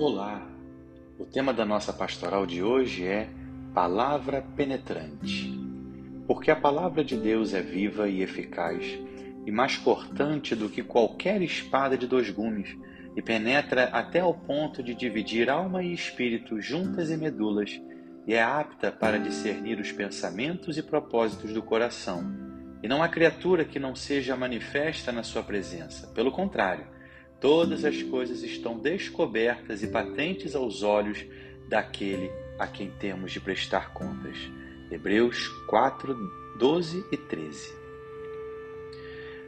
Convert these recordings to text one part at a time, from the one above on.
Olá! O tema da nossa pastoral de hoje é Palavra Penetrante. Porque a palavra de Deus é viva e eficaz e mais cortante do que qualquer espada de dois gumes e penetra até ao ponto de dividir alma e espírito juntas e medulas e é apta para discernir os pensamentos e propósitos do coração. E não há criatura que não seja manifesta na sua presença. Pelo contrário, Todas as coisas estão descobertas e patentes aos olhos daquele a quem temos de prestar contas. Hebreus 4, 12 e 13.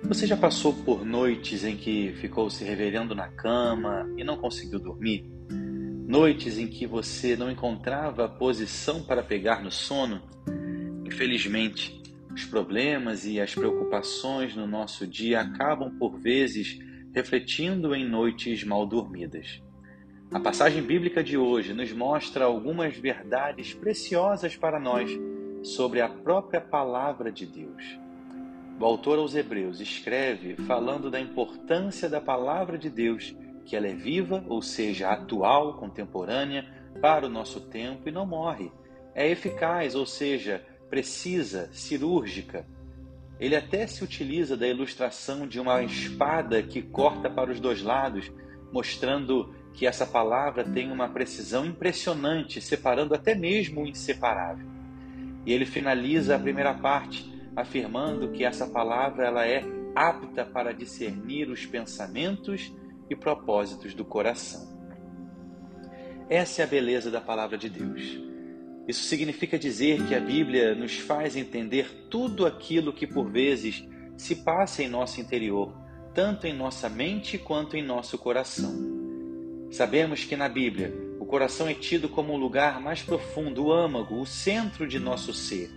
Você já passou por noites em que ficou se reverendo na cama e não conseguiu dormir? Noites em que você não encontrava posição para pegar no sono? Infelizmente, os problemas e as preocupações no nosso dia acabam por vezes refletindo em noites mal dormidas. A passagem bíblica de hoje nos mostra algumas verdades preciosas para nós sobre a própria palavra de Deus. O autor aos Hebreus escreve falando da importância da palavra de Deus, que ela é viva, ou seja, atual, contemporânea, para o nosso tempo e não morre. É eficaz, ou seja, precisa, cirúrgica, ele até se utiliza da ilustração de uma espada que corta para os dois lados, mostrando que essa palavra tem uma precisão impressionante, separando até mesmo o inseparável. E ele finaliza a primeira parte afirmando que essa palavra ela é apta para discernir os pensamentos e propósitos do coração. Essa é a beleza da palavra de Deus. Isso significa dizer que a Bíblia nos faz entender tudo aquilo que por vezes se passa em nosso interior, tanto em nossa mente quanto em nosso coração. Sabemos que na Bíblia o coração é tido como o lugar mais profundo, o âmago, o centro de nosso ser.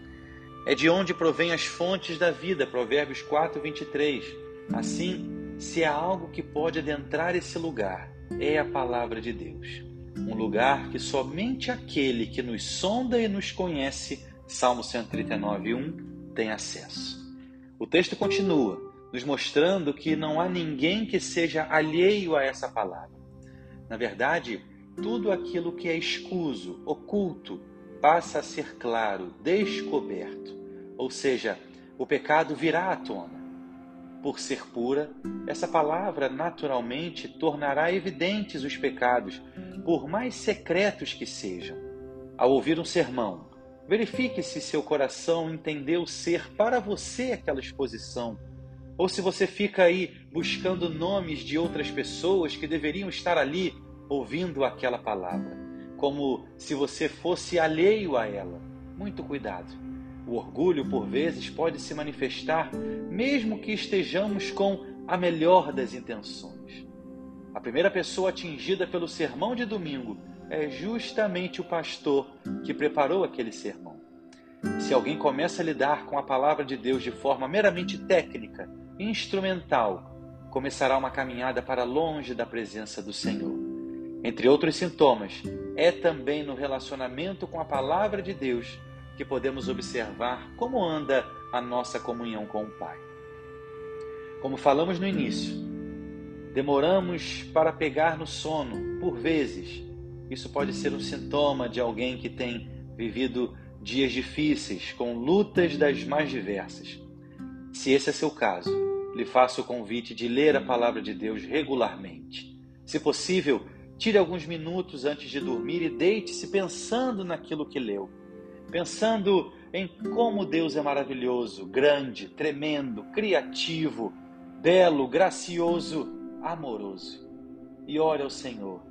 É de onde provém as fontes da vida, Provérbios 4, 23. Assim, se há algo que pode adentrar esse lugar, é a palavra de Deus um lugar que somente aquele que nos sonda e nos conhece, Salmo 139, 1, tem acesso. O texto continua, nos mostrando que não há ninguém que seja alheio a essa palavra. Na verdade, tudo aquilo que é escuso, oculto, passa a ser claro, descoberto. Ou seja, o pecado virá à tona por ser pura, essa palavra naturalmente tornará evidentes os pecados, por mais secretos que sejam. Ao ouvir um sermão, verifique se seu coração entendeu ser para você aquela exposição, ou se você fica aí buscando nomes de outras pessoas que deveriam estar ali ouvindo aquela palavra, como se você fosse alheio a ela. Muito cuidado. O orgulho, por vezes, pode se manifestar mesmo que estejamos com a melhor das intenções. A primeira pessoa atingida pelo sermão de domingo é justamente o pastor que preparou aquele sermão. Se alguém começa a lidar com a palavra de Deus de forma meramente técnica, instrumental, começará uma caminhada para longe da presença do Senhor. Entre outros sintomas, é também no relacionamento com a palavra de Deus que podemos observar como anda a nossa comunhão com o Pai. Como falamos no início, demoramos para pegar no sono, por vezes. Isso pode ser um sintoma de alguém que tem vivido dias difíceis, com lutas das mais diversas. Se esse é seu caso, lhe faço o convite de ler a palavra de Deus regularmente. Se possível, tire alguns minutos antes de dormir e deite-se pensando naquilo que leu pensando em como Deus é maravilhoso, grande, tremendo, criativo, belo, gracioso, amoroso. E ore ao Senhor,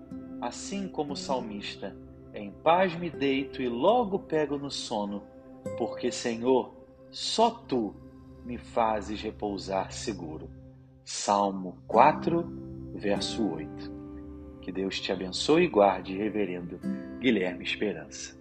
assim como o salmista, em paz me deito e logo pego no sono, porque, Senhor, só tu me fazes repousar seguro. Salmo 4, verso 8. Que Deus te abençoe e guarde, reverendo Guilherme Esperança.